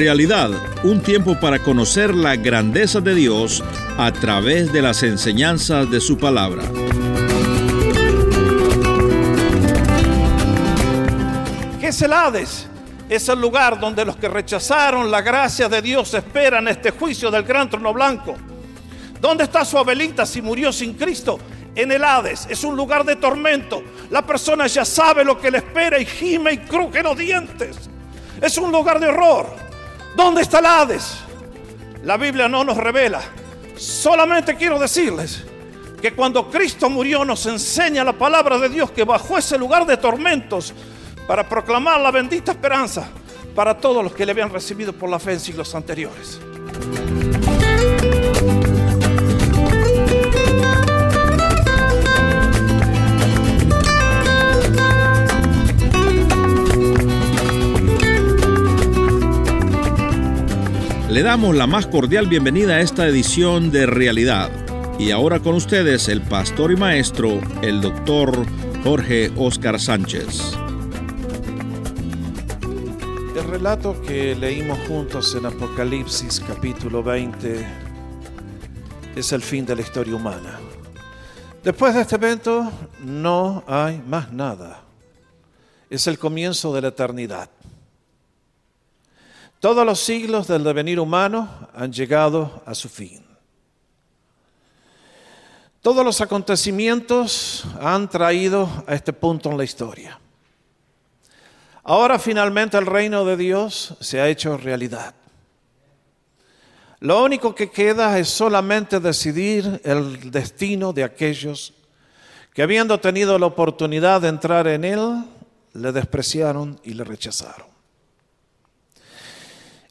Realidad, un tiempo para conocer la grandeza de Dios a través de las enseñanzas de su palabra. ¿Qué es el Hades? Es el lugar donde los que rechazaron la gracia de Dios esperan este juicio del gran trono blanco. ¿Dónde está su Abelita si murió sin Cristo? En el Hades. Es un lugar de tormento. La persona ya sabe lo que le espera y gime y cruje los dientes. Es un lugar de horror. ¿Dónde está el Hades? La Biblia no nos revela. Solamente quiero decirles que cuando Cristo murió nos enseña la palabra de Dios que bajó ese lugar de tormentos para proclamar la bendita esperanza para todos los que le habían recibido por la fe en siglos anteriores. Le damos la más cordial bienvenida a esta edición de Realidad. Y ahora con ustedes el pastor y maestro, el doctor Jorge Oscar Sánchez. El relato que leímos juntos en Apocalipsis capítulo 20 es el fin de la historia humana. Después de este evento no hay más nada. Es el comienzo de la eternidad. Todos los siglos del devenir humano han llegado a su fin. Todos los acontecimientos han traído a este punto en la historia. Ahora finalmente el reino de Dios se ha hecho realidad. Lo único que queda es solamente decidir el destino de aquellos que habiendo tenido la oportunidad de entrar en él, le despreciaron y le rechazaron.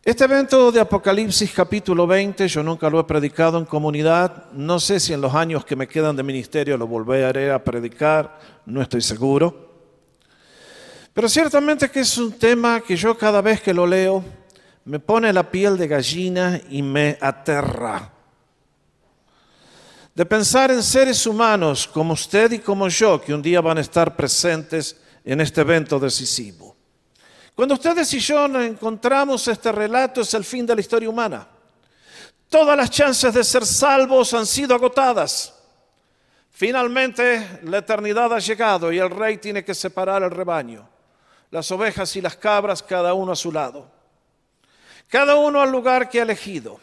Este evento de Apocalipsis capítulo 20 yo nunca lo he predicado en comunidad, no sé si en los años que me quedan de ministerio lo volveré a predicar, no estoy seguro. Pero ciertamente que es un tema que yo cada vez que lo leo me pone la piel de gallina y me aterra. De pensar en seres humanos como usted y como yo que un día van a estar presentes en este evento decisivo. Cuando ustedes y yo encontramos este relato es el fin de la historia humana. Todas las chances de ser salvos han sido agotadas. Finalmente la eternidad ha llegado y el rey tiene que separar el rebaño. Las ovejas y las cabras, cada uno a su lado. Cada uno al lugar que ha elegido.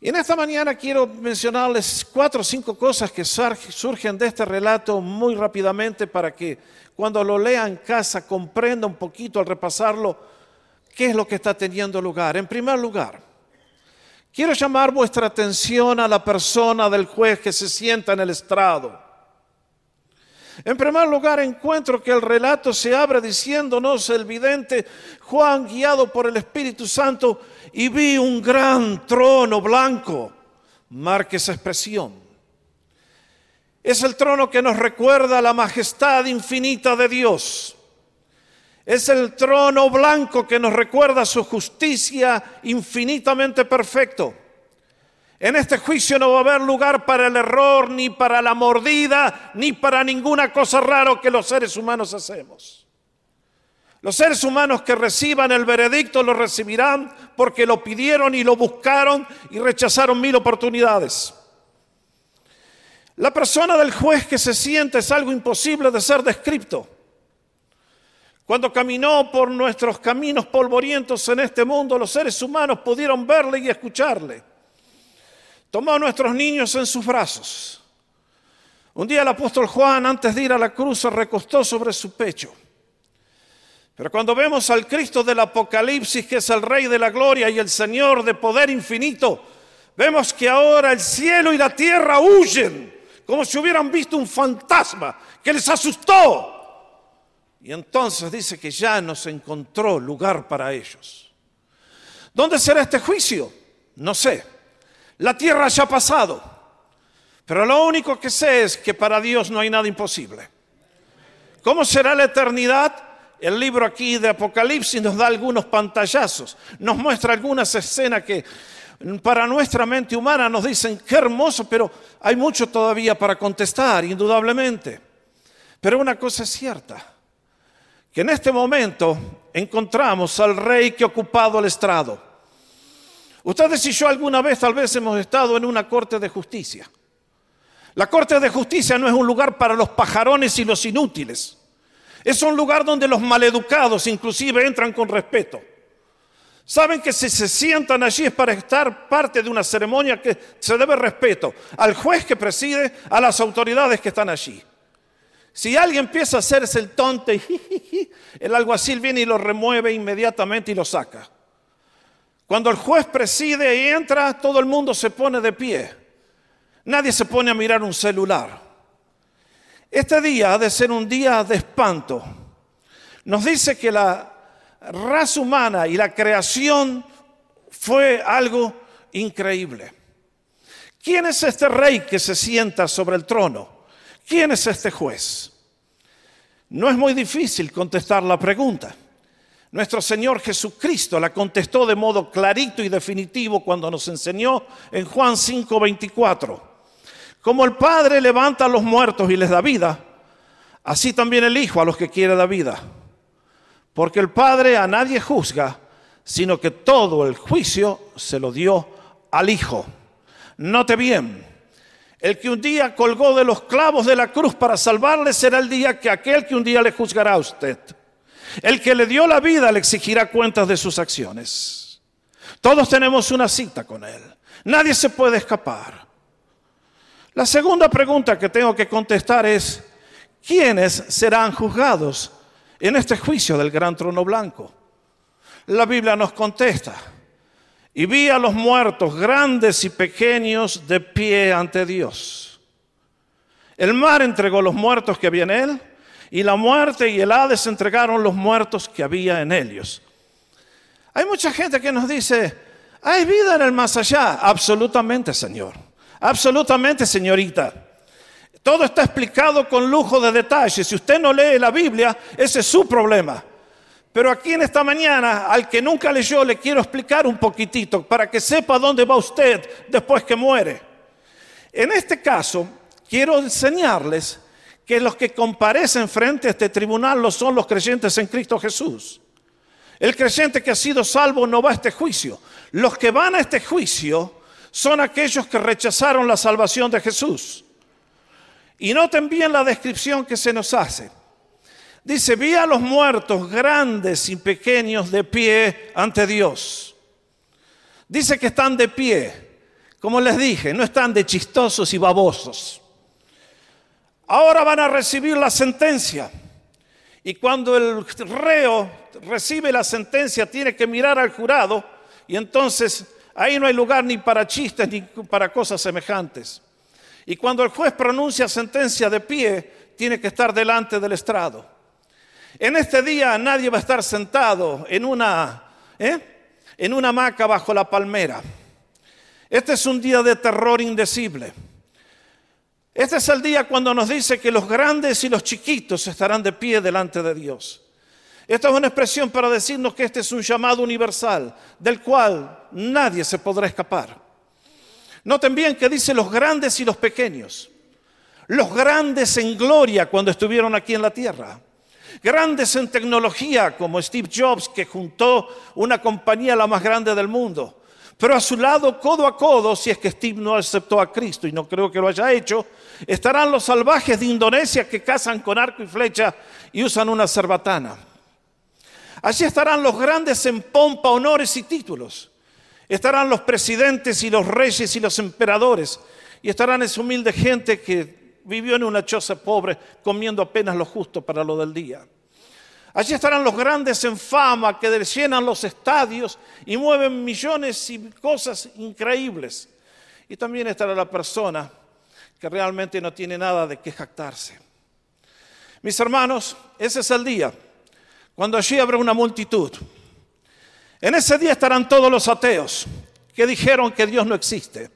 Y en esta mañana quiero mencionarles cuatro o cinco cosas que surgen de este relato muy rápidamente para que cuando lo lea en casa comprenda un poquito al repasarlo qué es lo que está teniendo lugar. En primer lugar, quiero llamar vuestra atención a la persona del juez que se sienta en el estrado. En primer lugar, encuentro que el relato se abre diciéndonos el vidente Juan, guiado por el Espíritu Santo, y vi un gran trono blanco. Marque esa expresión. Es el trono que nos recuerda la majestad infinita de Dios. Es el trono blanco que nos recuerda su justicia infinitamente perfecto. En este juicio no va a haber lugar para el error, ni para la mordida, ni para ninguna cosa rara que los seres humanos hacemos. Los seres humanos que reciban el veredicto lo recibirán porque lo pidieron y lo buscaron y rechazaron mil oportunidades. La persona del juez que se siente es algo imposible de ser descrito. Cuando caminó por nuestros caminos polvorientos en este mundo, los seres humanos pudieron verle y escucharle. Tomó a nuestros niños en sus brazos. Un día el apóstol Juan, antes de ir a la cruz, se recostó sobre su pecho. Pero cuando vemos al Cristo del Apocalipsis, que es el Rey de la Gloria y el Señor de poder infinito, vemos que ahora el cielo y la tierra huyen, como si hubieran visto un fantasma que les asustó. Y entonces dice que ya no se encontró lugar para ellos. ¿Dónde será este juicio? No sé. La tierra ya ha pasado, pero lo único que sé es que para Dios no hay nada imposible. ¿Cómo será la eternidad? El libro aquí de Apocalipsis nos da algunos pantallazos, nos muestra algunas escenas que para nuestra mente humana nos dicen, qué hermoso, pero hay mucho todavía para contestar, indudablemente. Pero una cosa es cierta, que en este momento encontramos al rey que ha ocupado el estrado. Ustedes y yo alguna vez tal vez hemos estado en una corte de justicia. La corte de justicia no es un lugar para los pajarones y los inútiles. Es un lugar donde los maleducados inclusive entran con respeto. Saben que si se sientan allí es para estar parte de una ceremonia que se debe respeto al juez que preside, a las autoridades que están allí. Si alguien empieza a hacerse el tonto, el alguacil viene y lo remueve inmediatamente y lo saca. Cuando el juez preside y entra, todo el mundo se pone de pie. Nadie se pone a mirar un celular. Este día ha de ser un día de espanto. Nos dice que la raza humana y la creación fue algo increíble. ¿Quién es este rey que se sienta sobre el trono? ¿Quién es este juez? No es muy difícil contestar la pregunta. Nuestro Señor Jesucristo la contestó de modo clarito y definitivo cuando nos enseñó en Juan 5:24. Como el Padre levanta a los muertos y les da vida, así también el Hijo a los que quiere da vida. Porque el Padre a nadie juzga, sino que todo el juicio se lo dio al Hijo. Note bien, el que un día colgó de los clavos de la cruz para salvarle será el día que aquel que un día le juzgará a usted. El que le dio la vida le exigirá cuentas de sus acciones. Todos tenemos una cita con Él. Nadie se puede escapar. La segunda pregunta que tengo que contestar es, ¿quiénes serán juzgados en este juicio del gran trono blanco? La Biblia nos contesta, y vi a los muertos, grandes y pequeños, de pie ante Dios. El mar entregó los muertos que había en él, y la muerte y el Hades entregaron los muertos que había en ellos. Hay mucha gente que nos dice, ¿hay vida en el más allá? Absolutamente, Señor. Absolutamente, señorita. Todo está explicado con lujo de detalles. Si usted no lee la Biblia, ese es su problema. Pero aquí en esta mañana, al que nunca leyó, le quiero explicar un poquitito para que sepa dónde va usted después que muere. En este caso, quiero enseñarles que los que comparecen frente a este tribunal lo son los creyentes en Cristo Jesús. El creyente que ha sido salvo no va a este juicio. Los que van a este juicio son aquellos que rechazaron la salvación de Jesús. Y noten bien la descripción que se nos hace. Dice, vi a los muertos grandes y pequeños de pie ante Dios. Dice que están de pie. Como les dije, no están de chistosos y babosos. Ahora van a recibir la sentencia. Y cuando el reo recibe la sentencia, tiene que mirar al jurado y entonces ahí no hay lugar ni para chistes ni para cosas semejantes. Y cuando el juez pronuncia sentencia de pie, tiene que estar delante del estrado. En este día nadie va a estar sentado en una, ¿eh? en una hamaca bajo la palmera. Este es un día de terror indecible. Este es el día cuando nos dice que los grandes y los chiquitos estarán de pie delante de Dios. Esta es una expresión para decirnos que este es un llamado universal del cual nadie se podrá escapar. Noten bien que dice los grandes y los pequeños. Los grandes en gloria cuando estuvieron aquí en la tierra. Grandes en tecnología como Steve Jobs que juntó una compañía la más grande del mundo. Pero a su lado, codo a codo, si es que Steve no aceptó a Cristo, y no creo que lo haya hecho, estarán los salvajes de Indonesia que cazan con arco y flecha y usan una cerbatana. Allí estarán los grandes en pompa, honores y títulos. Estarán los presidentes y los reyes y los emperadores. Y estarán esa humilde gente que vivió en una choza pobre comiendo apenas lo justo para lo del día. Allí estarán los grandes en fama que llenan los estadios y mueven millones y cosas increíbles. Y también estará la persona que realmente no tiene nada de qué jactarse. Mis hermanos, ese es el día cuando allí habrá una multitud. En ese día estarán todos los ateos que dijeron que Dios no existe.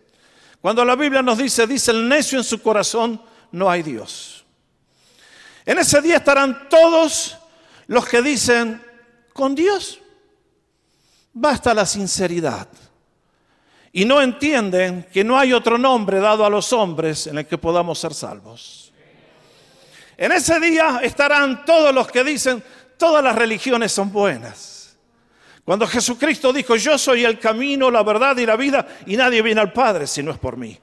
Cuando la Biblia nos dice, dice el necio en su corazón, no hay Dios. En ese día estarán todos los que dicen, con Dios basta la sinceridad. Y no entienden que no hay otro nombre dado a los hombres en el que podamos ser salvos. En ese día estarán todos los que dicen, todas las religiones son buenas. Cuando Jesucristo dijo, yo soy el camino, la verdad y la vida, y nadie viene al Padre si no es por mí.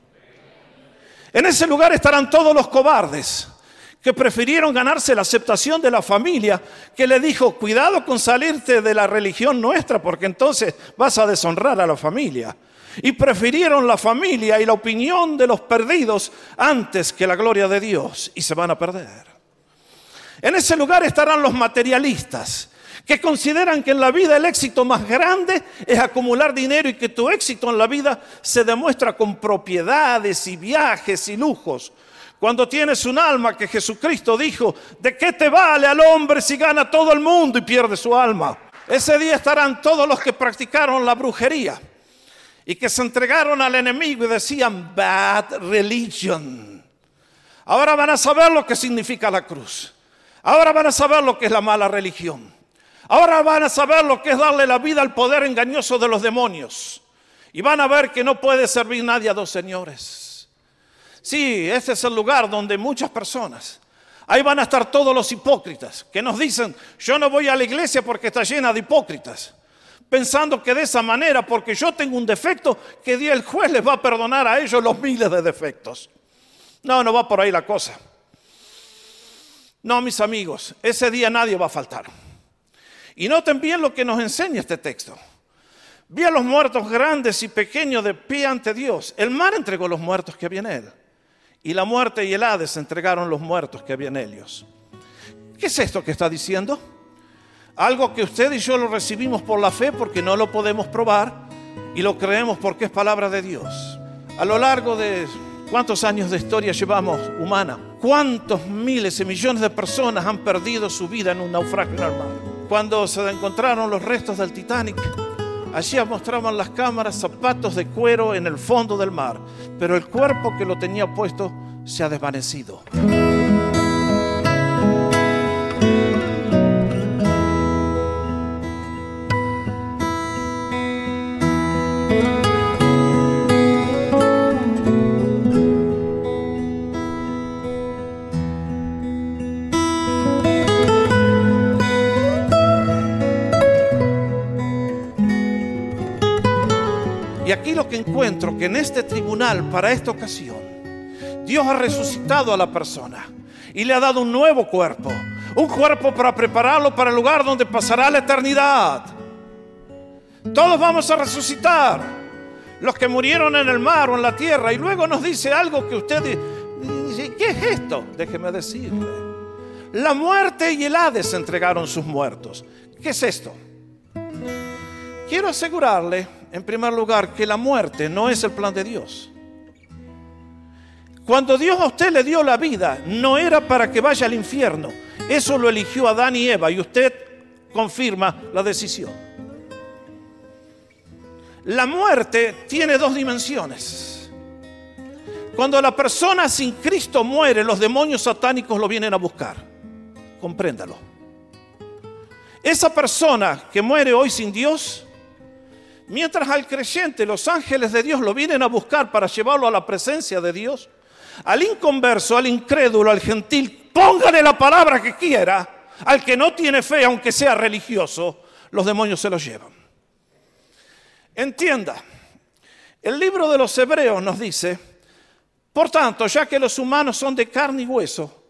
En ese lugar estarán todos los cobardes que prefirieron ganarse la aceptación de la familia, que le dijo, cuidado con salirte de la religión nuestra, porque entonces vas a deshonrar a la familia. Y prefirieron la familia y la opinión de los perdidos antes que la gloria de Dios, y se van a perder. En ese lugar estarán los materialistas, que consideran que en la vida el éxito más grande es acumular dinero y que tu éxito en la vida se demuestra con propiedades y viajes y lujos. Cuando tienes un alma que Jesucristo dijo, ¿de qué te vale al hombre si gana todo el mundo y pierde su alma? Ese día estarán todos los que practicaron la brujería y que se entregaron al enemigo y decían, bad religion. Ahora van a saber lo que significa la cruz. Ahora van a saber lo que es la mala religión. Ahora van a saber lo que es darle la vida al poder engañoso de los demonios. Y van a ver que no puede servir nadie a dos señores. Sí, ese es el lugar donde muchas personas, ahí van a estar todos los hipócritas, que nos dicen, yo no voy a la iglesia porque está llena de hipócritas, pensando que de esa manera, porque yo tengo un defecto, que el juez les va a perdonar a ellos los miles de defectos. No, no va por ahí la cosa. No, mis amigos, ese día nadie va a faltar. Y noten bien lo que nos enseña este texto. Vi a los muertos grandes y pequeños de pie ante Dios. El mar entregó los muertos que había en él y la muerte y el Hades entregaron los muertos que había en ellos. ¿Qué es esto que está diciendo? Algo que usted y yo lo recibimos por la fe porque no lo podemos probar y lo creemos porque es palabra de Dios. A lo largo de cuántos años de historia llevamos humana, cuántos miles y millones de personas han perdido su vida en un naufragio en el mar. Cuando se encontraron los restos del Titanic, Allí mostraban las cámaras zapatos de cuero en el fondo del mar, pero el cuerpo que lo tenía puesto se ha desvanecido. Lo que encuentro, que en este tribunal, para esta ocasión, Dios ha resucitado a la persona y le ha dado un nuevo cuerpo, un cuerpo para prepararlo para el lugar donde pasará la eternidad. Todos vamos a resucitar, los que murieron en el mar o en la tierra, y luego nos dice algo que usted dice, ¿qué es esto? Déjeme decirle. La muerte y el Hades entregaron sus muertos. ¿Qué es esto? Quiero asegurarle en primer lugar, que la muerte no es el plan de Dios. Cuando Dios a usted le dio la vida, no era para que vaya al infierno. Eso lo eligió Adán y Eva y usted confirma la decisión. La muerte tiene dos dimensiones. Cuando la persona sin Cristo muere, los demonios satánicos lo vienen a buscar. Compréndalo. Esa persona que muere hoy sin Dios Mientras al creyente los ángeles de Dios lo vienen a buscar para llevarlo a la presencia de Dios, al inconverso, al incrédulo, al gentil, póngale la palabra que quiera, al que no tiene fe, aunque sea religioso, los demonios se los llevan. Entienda, el libro de los Hebreos nos dice, por tanto, ya que los humanos son de carne y hueso,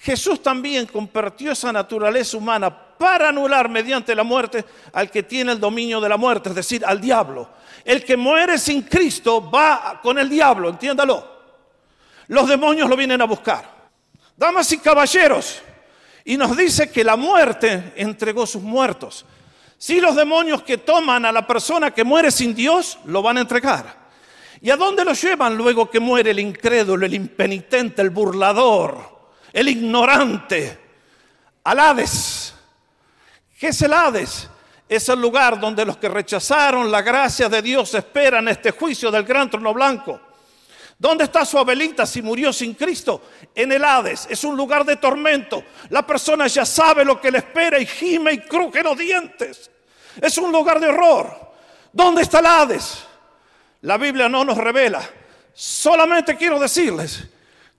Jesús también compartió esa naturaleza humana para anular mediante la muerte al que tiene el dominio de la muerte, es decir, al diablo. El que muere sin Cristo va con el diablo, entiéndalo. Los demonios lo vienen a buscar. Damas y caballeros, y nos dice que la muerte entregó sus muertos. Si los demonios que toman a la persona que muere sin Dios, lo van a entregar. ¿Y a dónde lo llevan luego que muere el incrédulo, el impenitente, el burlador? el ignorante, al Hades. ¿Qué es el Hades? Es el lugar donde los que rechazaron la gracia de Dios esperan este juicio del gran trono blanco. ¿Dónde está su Abelita si murió sin Cristo? En el Hades. Es un lugar de tormento. La persona ya sabe lo que le espera y gime y cruje los dientes. Es un lugar de horror. ¿Dónde está el Hades? La Biblia no nos revela. Solamente quiero decirles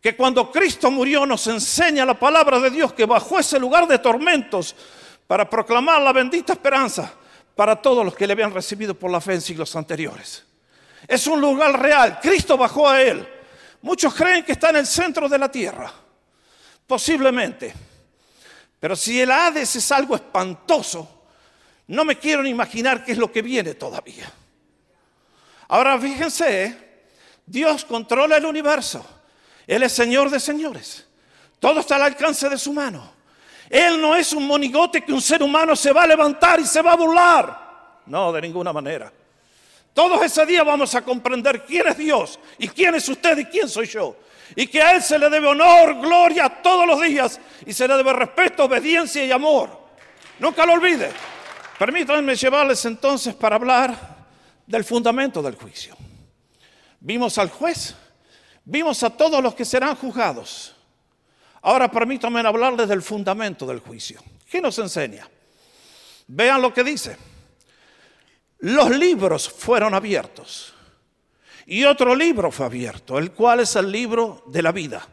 que cuando Cristo murió nos enseña la palabra de Dios que bajo ese lugar de tormentos para proclamar la bendita esperanza para todos los que le habían recibido por la fe en siglos anteriores. Es un lugar real, Cristo bajó a él. Muchos creen que está en el centro de la tierra, posiblemente. Pero si el Hades es algo espantoso, no me quiero ni imaginar qué es lo que viene todavía. Ahora fíjense. Dios controla el universo. Él es Señor de señores. Todo está al alcance de su mano. Él no es un monigote que un ser humano se va a levantar y se va a burlar. No, de ninguna manera. Todos ese día vamos a comprender quién es Dios y quién es usted y quién soy yo. Y que a Él se le debe honor, gloria todos los días y se le debe respeto, obediencia y amor. Nunca lo olvide. Permítanme llevarles entonces para hablar del fundamento del juicio. Vimos al juez, vimos a todos los que serán juzgados. Ahora permítanme hablarles del fundamento del juicio. ¿Qué nos enseña? Vean lo que dice. Los libros fueron abiertos y otro libro fue abierto, el cual es el libro de la vida.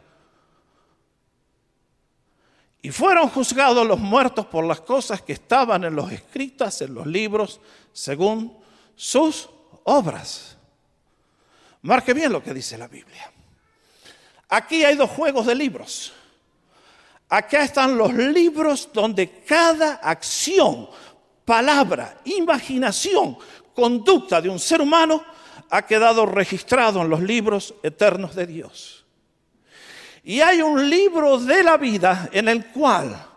Y fueron juzgados los muertos por las cosas que estaban en los escritas en los libros según sus obras. Marque bien lo que dice la Biblia. Aquí hay dos juegos de libros. Acá están los libros donde cada acción, palabra, imaginación, conducta de un ser humano ha quedado registrado en los libros eternos de Dios. Y hay un libro de la vida en el cual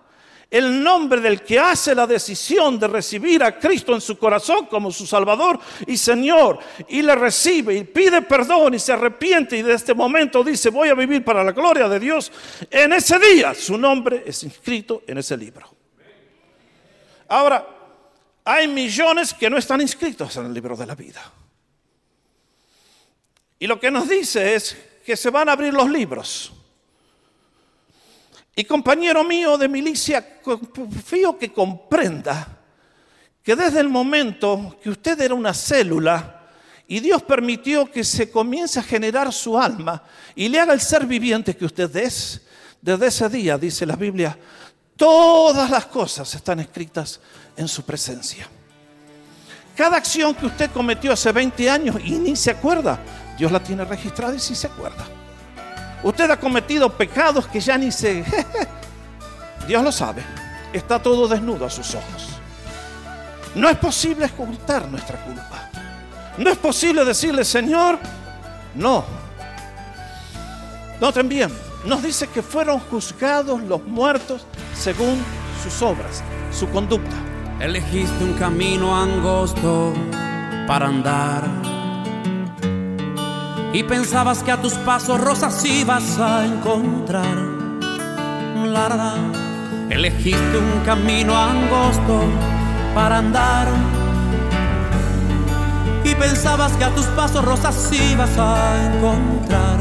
el nombre del que hace la decisión de recibir a Cristo en su corazón como su Salvador y Señor, y le recibe y pide perdón y se arrepiente y de este momento dice, voy a vivir para la gloria de Dios, en ese día su nombre es inscrito en ese libro. Ahora, hay millones que no están inscritos en el libro de la vida. Y lo que nos dice es que se van a abrir los libros. Y compañero mío de milicia, confío que comprenda que desde el momento que usted era una célula y Dios permitió que se comience a generar su alma y le haga el ser viviente que usted es, desde ese día, dice la Biblia, todas las cosas están escritas en su presencia. Cada acción que usted cometió hace 20 años y ni se acuerda, Dios la tiene registrada y sí se acuerda. Usted ha cometido pecados que ya ni se... Dios lo sabe. Está todo desnudo a sus ojos. No es posible ocultar nuestra culpa. No es posible decirle, Señor, no. Noten bien, nos dice que fueron juzgados los muertos según sus obras, su conducta. Elegiste un camino angosto para andar y pensabas que a tus pasos rosas ibas a encontrar. La, elegiste un camino angosto para andar y pensabas que a tus pasos rosas ibas a encontrar.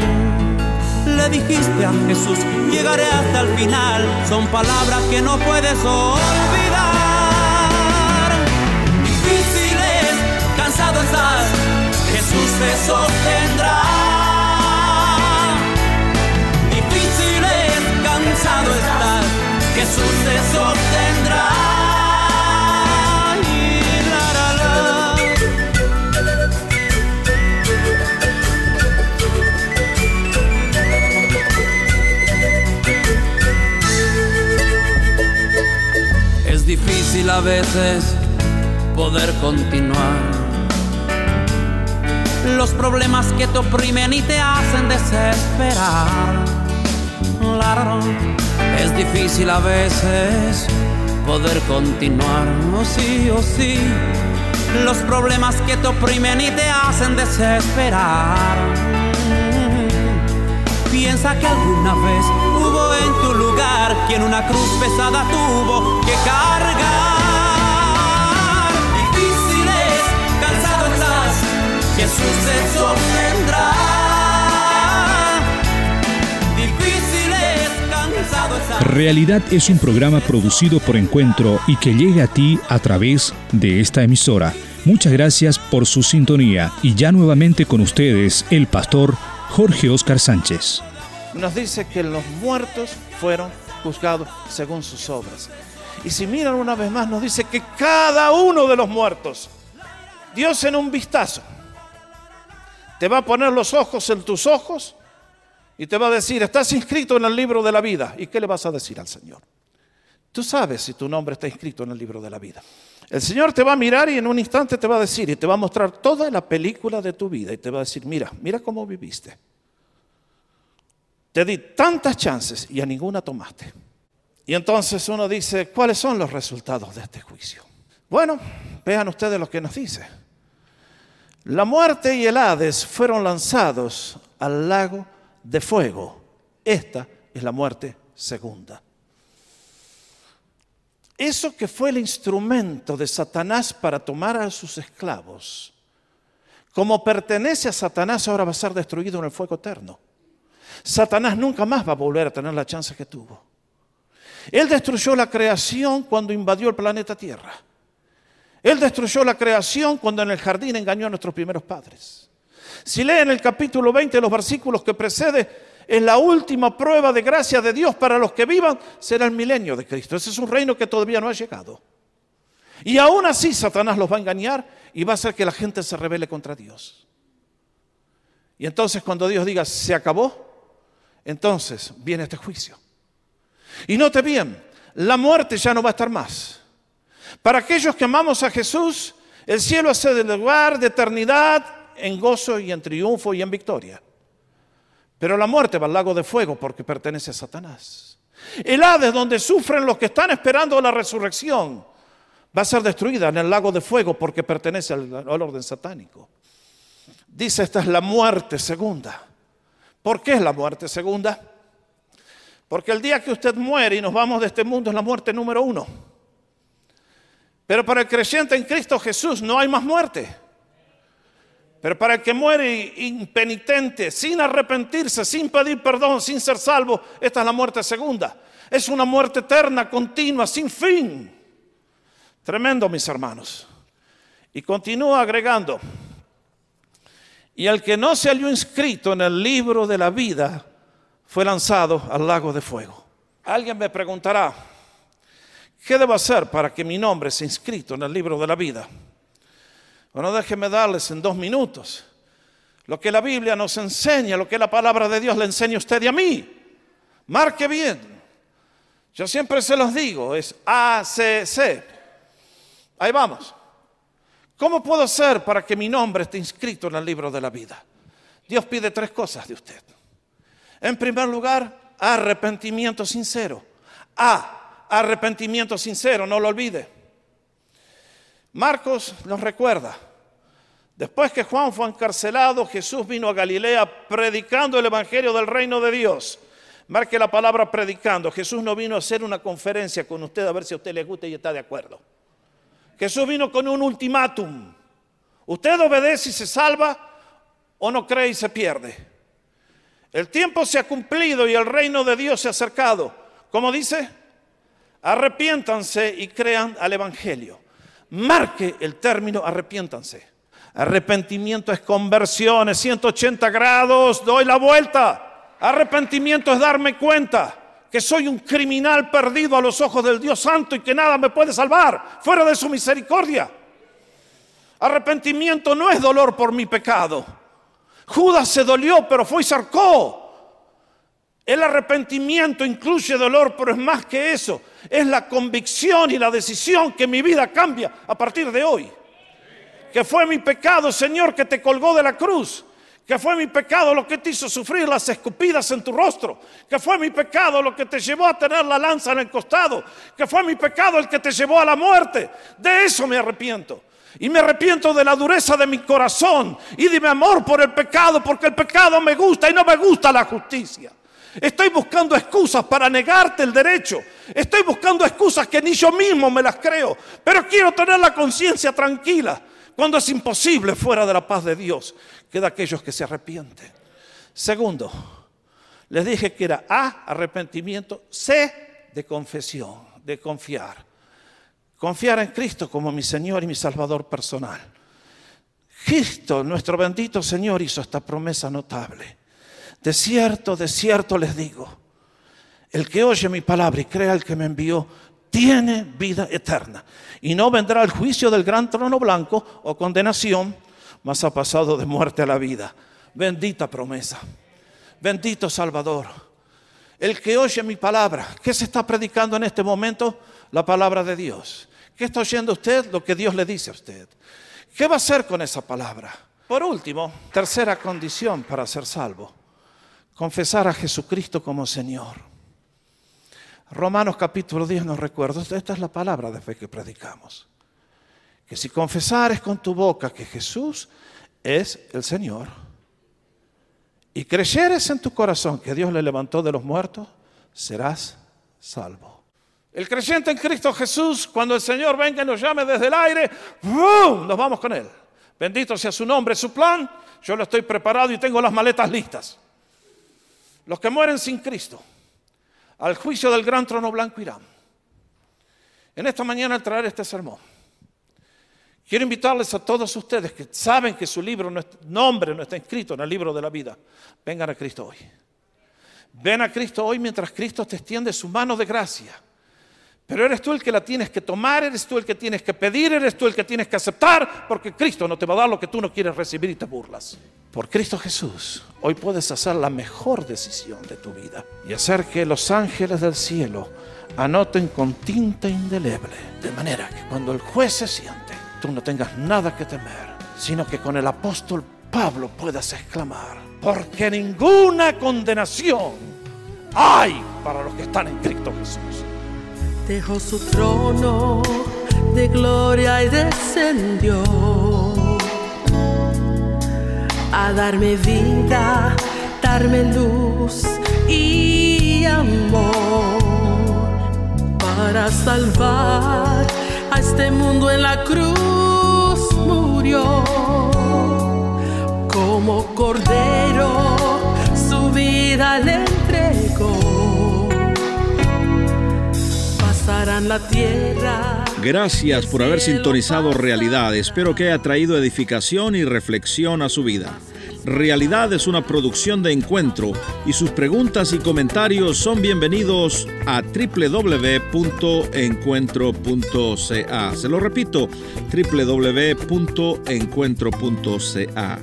Mm, le dijiste a Jesús, llegaré hasta el final, son palabras que no puedes olvidar. Te sostendrá. Difícil es, cansado estar, Jesús te sostendrá. Es difícil a veces poder continuar los problemas que te oprimen y te hacen desesperar. Es difícil a veces poder continuar, oh sí, oh sí. Los problemas que te oprimen y te hacen desesperar. Piensa que alguna vez hubo en tu lugar quien una cruz pesada tuvo que cargar. Jesús te sostendrá. Difícil es, cansado Realidad es un programa producido por Encuentro y que llega a ti a través de esta emisora. Muchas gracias por su sintonía y ya nuevamente con ustedes el pastor Jorge Oscar Sánchez. nos dice que los muertos fueron juzgados según sus obras. Y si miran una vez más, nos dice que cada uno de los muertos, Dios en un vistazo, te va a poner los ojos en tus ojos y te va a decir, estás inscrito en el libro de la vida. ¿Y qué le vas a decir al Señor? Tú sabes si tu nombre está inscrito en el libro de la vida. El Señor te va a mirar y en un instante te va a decir y te va a mostrar toda la película de tu vida y te va a decir, mira, mira cómo viviste. Te di tantas chances y a ninguna tomaste. Y entonces uno dice, ¿cuáles son los resultados de este juicio? Bueno, vean ustedes lo que nos dice. La muerte y el Hades fueron lanzados al lago de fuego. Esta es la muerte segunda. Eso que fue el instrumento de Satanás para tomar a sus esclavos, como pertenece a Satanás, ahora va a ser destruido en el fuego eterno. Satanás nunca más va a volver a tener la chance que tuvo. Él destruyó la creación cuando invadió el planeta Tierra. Él destruyó la creación cuando en el jardín engañó a nuestros primeros padres. Si leen el capítulo 20, los versículos que precede, es la última prueba de gracia de Dios para los que vivan, será el milenio de Cristo. Ese es un reino que todavía no ha llegado. Y aún así Satanás los va a engañar y va a hacer que la gente se rebele contra Dios. Y entonces cuando Dios diga, se acabó, entonces viene este juicio. Y note bien, la muerte ya no va a estar más. Para aquellos que amamos a Jesús, el cielo es el lugar de eternidad en gozo y en triunfo y en victoria. Pero la muerte va al lago de fuego porque pertenece a Satanás. El Hades, donde sufren los que están esperando la resurrección, va a ser destruida en el lago de fuego porque pertenece al, orden satánico. Dice, esta es la muerte segunda. ¿Por qué es la muerte segunda? Porque el día que usted muere y nos vamos de este mundo es la muerte número uno. Pero para el creyente en Cristo Jesús no hay más muerte. Pero para el que muere impenitente, sin arrepentirse, sin pedir perdón, sin ser salvo, esta es la muerte segunda. Es una muerte eterna, continua, sin fin. Tremendo, mis hermanos. Y continúa agregando. Y el que no se halló inscrito en el libro de la vida fue lanzado al lago de fuego. Alguien me preguntará, ¿qué debo hacer para que mi nombre sea inscrito en el libro de la vida? Bueno, déjeme darles en dos minutos lo que la Biblia nos enseña, lo que la palabra de Dios le enseña a usted y a mí. Marque bien. Yo siempre se los digo, es ACC. Ahí vamos. ¿Cómo puedo hacer para que mi nombre esté inscrito en el libro de la vida? Dios pide tres cosas de usted. En primer lugar, arrepentimiento sincero. A, arrepentimiento sincero, no lo olvide. Marcos nos recuerda, después que Juan fue encarcelado, Jesús vino a Galilea predicando el Evangelio del reino de Dios. Marque la palabra predicando. Jesús no vino a hacer una conferencia con usted a ver si a usted le gusta y está de acuerdo. Jesús vino con un ultimátum. Usted obedece y se salva o no cree y se pierde. El tiempo se ha cumplido y el reino de Dios se ha acercado. ¿Cómo dice? Arrepiéntanse y crean al Evangelio marque el término arrepiéntanse. Arrepentimiento es conversión, es 180 grados, doy la vuelta. Arrepentimiento es darme cuenta que soy un criminal perdido a los ojos del Dios Santo y que nada me puede salvar fuera de su misericordia. Arrepentimiento no es dolor por mi pecado. Judas se dolió, pero fue y cercó. El arrepentimiento incluye dolor, pero es más que eso. Es la convicción y la decisión que mi vida cambia a partir de hoy. Que fue mi pecado, Señor, que te colgó de la cruz. Que fue mi pecado lo que te hizo sufrir las escupidas en tu rostro. Que fue mi pecado lo que te llevó a tener la lanza en el costado. Que fue mi pecado el que te llevó a la muerte. De eso me arrepiento. Y me arrepiento de la dureza de mi corazón y de mi amor por el pecado, porque el pecado me gusta y no me gusta la justicia. Estoy buscando excusas para negarte el derecho. Estoy buscando excusas que ni yo mismo me las creo. Pero quiero tener la conciencia tranquila cuando es imposible fuera de la paz de Dios que de aquellos que se arrepienten. Segundo, les dije que era A, arrepentimiento, C, de confesión, de confiar. Confiar en Cristo como mi Señor y mi Salvador personal. Cristo, nuestro bendito Señor, hizo esta promesa notable De cierto, de cierto les digo, el que oye mi palabra y crea el que me envió, tiene vida eterna. Y no vendrá el juicio del gran trono blanco o condenación, mas ha pasado de muerte a la vida. Bendita promesa. Bendito Salvador. El que oye mi palabra, ¿qué se está predicando en este momento? La palabra de Dios. ¿Qué está oyendo usted? Lo que Dios le dice a usted. ¿Qué va a hacer con esa palabra? Por último, tercera condición para ser salvo, confesar a Jesucristo como Señor. Romanos capítulo 10 nos recuerda, esta es la palabra de fe que predicamos, que si confesares con tu boca que Jesús es el Señor, y creyeres en tu corazón que Dios le levantó de los muertos, serás salvo. El creyente en Cristo Jesús, cuando el Señor venga y nos llame desde el aire, nos vamos con Él. Bendito sea su nombre, su plan. Yo lo estoy preparado y tengo las maletas listas. Los que mueren sin Cristo, al juicio del gran trono blanco irán. En esta mañana al traer este sermón, Quiero invitarles a todos ustedes que saben que su libro, nombre no está inscrito en el libro de la vida. Vengan a Cristo hoy. Ven a Cristo hoy mientras Cristo te extiende su mano de gracia. Pero eres tú el que la tienes que tomar, eres tú el que tienes que pedir, eres tú el que tienes que aceptar, porque Cristo no te va a dar lo que tú no quieres recibir y te burlas. Por Cristo Jesús, hoy puedes hacer la mejor decisión de tu vida y hacer que los ángeles del cielo anoten con tinta indeleble, de manera que cuando el juez se siente, tú no tengas nada que temer, sino que con el apóstol Pablo puedas exclamar, porque ninguna condenación hay para los que están en Cristo Jesús. Dejó su trono de gloria y descendió a darme vida, darme luz y amor para salvar a este mundo en la cruz murió. Como cordero su vida le entregó. Pasarán la tierra Gracias por haber sintonizado Realidad. Espero que haya traído edificación y reflexión a su vida. Realidad es una producción de encuentro y sus preguntas y comentarios son bienvenidos a www.encuentro.ca. Se lo repito, www.encuentro.ca.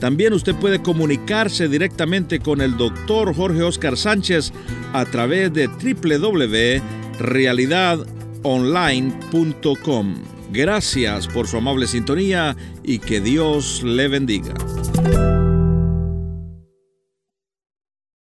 También usted puede comunicarse directamente con el doctor Jorge Oscar Sánchez a través de www.realidadonline.com. Gracias por su amable sintonía y que Dios le bendiga.